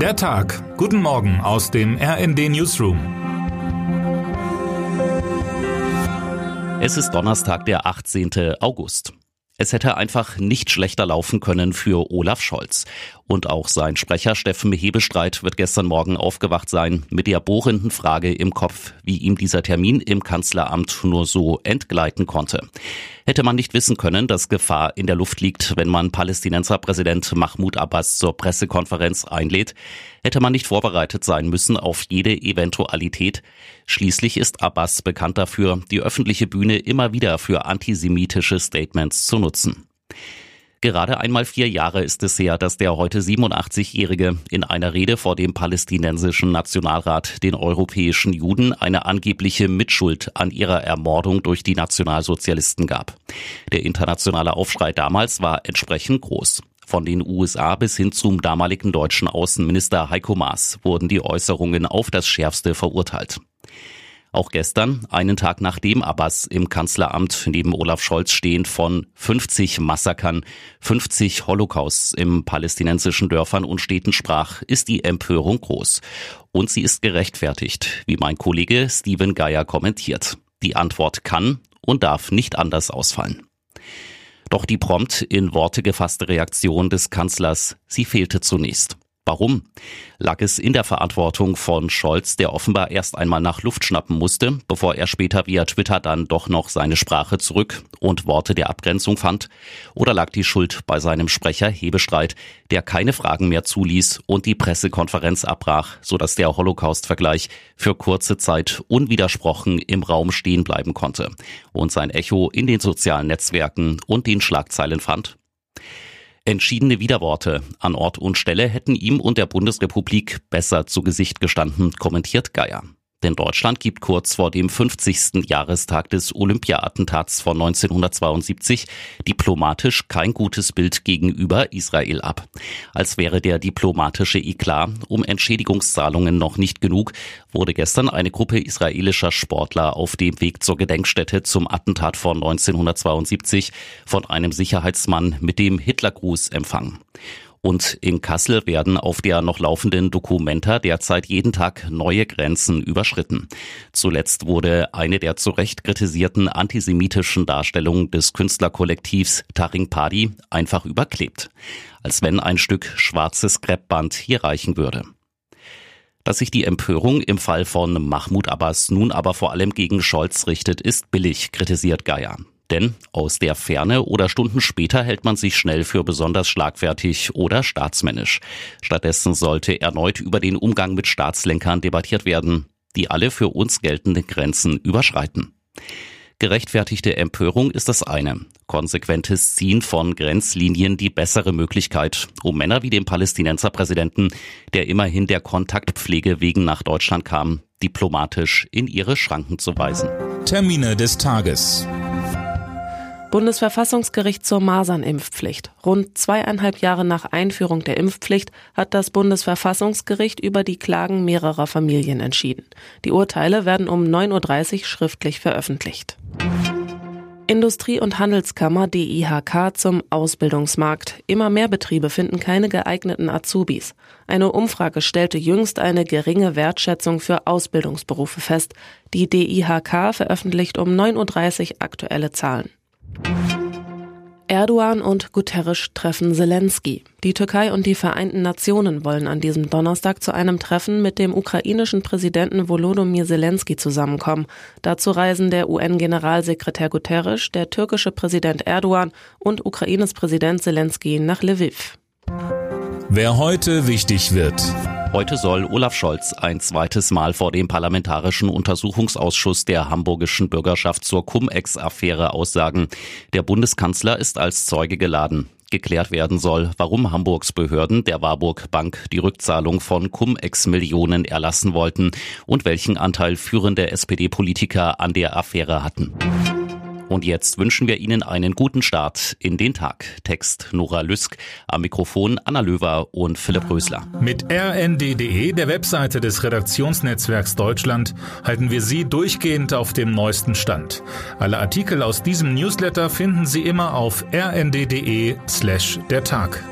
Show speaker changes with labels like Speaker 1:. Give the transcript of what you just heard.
Speaker 1: Der Tag. Guten Morgen aus dem RND Newsroom.
Speaker 2: Es ist Donnerstag, der 18. August. Es hätte einfach nicht schlechter laufen können für Olaf Scholz. Und auch sein Sprecher Steffen Hebestreit wird gestern Morgen aufgewacht sein mit der bohrenden Frage im Kopf, wie ihm dieser Termin im Kanzleramt nur so entgleiten konnte. Hätte man nicht wissen können, dass Gefahr in der Luft liegt, wenn man Palästinenserpräsident Mahmoud Abbas zur Pressekonferenz einlädt? Hätte man nicht vorbereitet sein müssen auf jede Eventualität? Schließlich ist Abbas bekannt dafür, die öffentliche Bühne immer wieder für antisemitische Statements zu nutzen. Gerade einmal vier Jahre ist es her, dass der heute 87-Jährige in einer Rede vor dem palästinensischen Nationalrat den europäischen Juden eine angebliche Mitschuld an ihrer Ermordung durch die Nationalsozialisten gab. Der internationale Aufschrei damals war entsprechend groß. Von den USA bis hin zum damaligen deutschen Außenminister Heiko Maas wurden die Äußerungen auf das schärfste verurteilt. Auch gestern, einen Tag nachdem Abbas im Kanzleramt neben Olaf Scholz stehend von 50 Massakern, 50 Holocausts im palästinensischen Dörfern und Städten sprach, ist die Empörung groß. Und sie ist gerechtfertigt, wie mein Kollege Steven Geier kommentiert. Die Antwort kann und darf nicht anders ausfallen. Doch die prompt in Worte gefasste Reaktion des Kanzlers, sie fehlte zunächst. Warum? Lag es in der Verantwortung von Scholz, der offenbar erst einmal nach Luft schnappen musste, bevor er später via Twitter dann doch noch seine Sprache zurück und Worte der Abgrenzung fand? Oder lag die Schuld bei seinem Sprecher Hebestreit, der keine Fragen mehr zuließ und die Pressekonferenz abbrach, sodass der Holocaust-Vergleich für kurze Zeit unwidersprochen im Raum stehen bleiben konnte und sein Echo in den sozialen Netzwerken und den Schlagzeilen fand? Entschiedene Widerworte an Ort und Stelle hätten ihm und der Bundesrepublik besser zu Gesicht gestanden, kommentiert Geier. Denn Deutschland gibt kurz vor dem 50. Jahrestag des Olympia-Attentats von 1972 diplomatisch kein gutes Bild gegenüber Israel ab. Als wäre der diplomatische Eklat um Entschädigungszahlungen noch nicht genug, wurde gestern eine Gruppe israelischer Sportler auf dem Weg zur Gedenkstätte zum Attentat von 1972 von einem Sicherheitsmann mit dem Hitlergruß empfangen. Und in Kassel werden auf der noch laufenden Documenta derzeit jeden Tag neue Grenzen überschritten. Zuletzt wurde eine der zu Recht kritisierten antisemitischen Darstellungen des Künstlerkollektivs Taring Padi einfach überklebt. Als wenn ein Stück schwarzes Kreppband hier reichen würde. Dass sich die Empörung im Fall von Mahmoud Abbas nun aber vor allem gegen Scholz richtet, ist billig, kritisiert Geier. Denn aus der Ferne oder Stunden später hält man sich schnell für besonders schlagfertig oder staatsmännisch. Stattdessen sollte erneut über den Umgang mit Staatslenkern debattiert werden, die alle für uns geltenden Grenzen überschreiten. Gerechtfertigte Empörung ist das eine. Konsequentes Ziehen von Grenzlinien die bessere Möglichkeit, um Männer wie dem Palästinenserpräsidenten, der immerhin der Kontaktpflege wegen nach Deutschland kam, diplomatisch in ihre Schranken zu weisen.
Speaker 1: Termine des Tages.
Speaker 3: Bundesverfassungsgericht zur Masernimpfpflicht. Rund zweieinhalb Jahre nach Einführung der Impfpflicht hat das Bundesverfassungsgericht über die Klagen mehrerer Familien entschieden. Die Urteile werden um 9.30 Uhr schriftlich veröffentlicht. Industrie- und Handelskammer DIHK zum Ausbildungsmarkt. Immer mehr Betriebe finden keine geeigneten Azubis. Eine Umfrage stellte jüngst eine geringe Wertschätzung für Ausbildungsberufe fest. Die DIHK veröffentlicht um 9.30 Uhr aktuelle Zahlen. Erdogan und Guterres treffen Zelensky. Die Türkei und die Vereinten Nationen wollen an diesem Donnerstag zu einem Treffen mit dem ukrainischen Präsidenten Volodymyr Zelensky zusammenkommen. Dazu reisen der UN-Generalsekretär Guterres, der türkische Präsident Erdogan und Ukraines Präsident Zelensky nach Lviv.
Speaker 1: Wer heute wichtig wird.
Speaker 2: Heute soll Olaf Scholz ein zweites Mal vor dem Parlamentarischen Untersuchungsausschuss der hamburgischen Bürgerschaft zur Cum-Ex-Affäre aussagen. Der Bundeskanzler ist als Zeuge geladen. Geklärt werden soll, warum Hamburgs Behörden der Warburg Bank die Rückzahlung von Cum-Ex-Millionen erlassen wollten und welchen Anteil führende SPD-Politiker an der Affäre hatten. Und jetzt wünschen wir Ihnen einen guten Start in den Tag. Text Nora Lüsk, am Mikrofon Anna Löwer und Philipp Rösler.
Speaker 1: Mit rnd.de, der Webseite des Redaktionsnetzwerks Deutschland, halten wir Sie durchgehend auf dem neuesten Stand. Alle Artikel aus diesem Newsletter finden Sie immer auf rnd.de slash der Tag.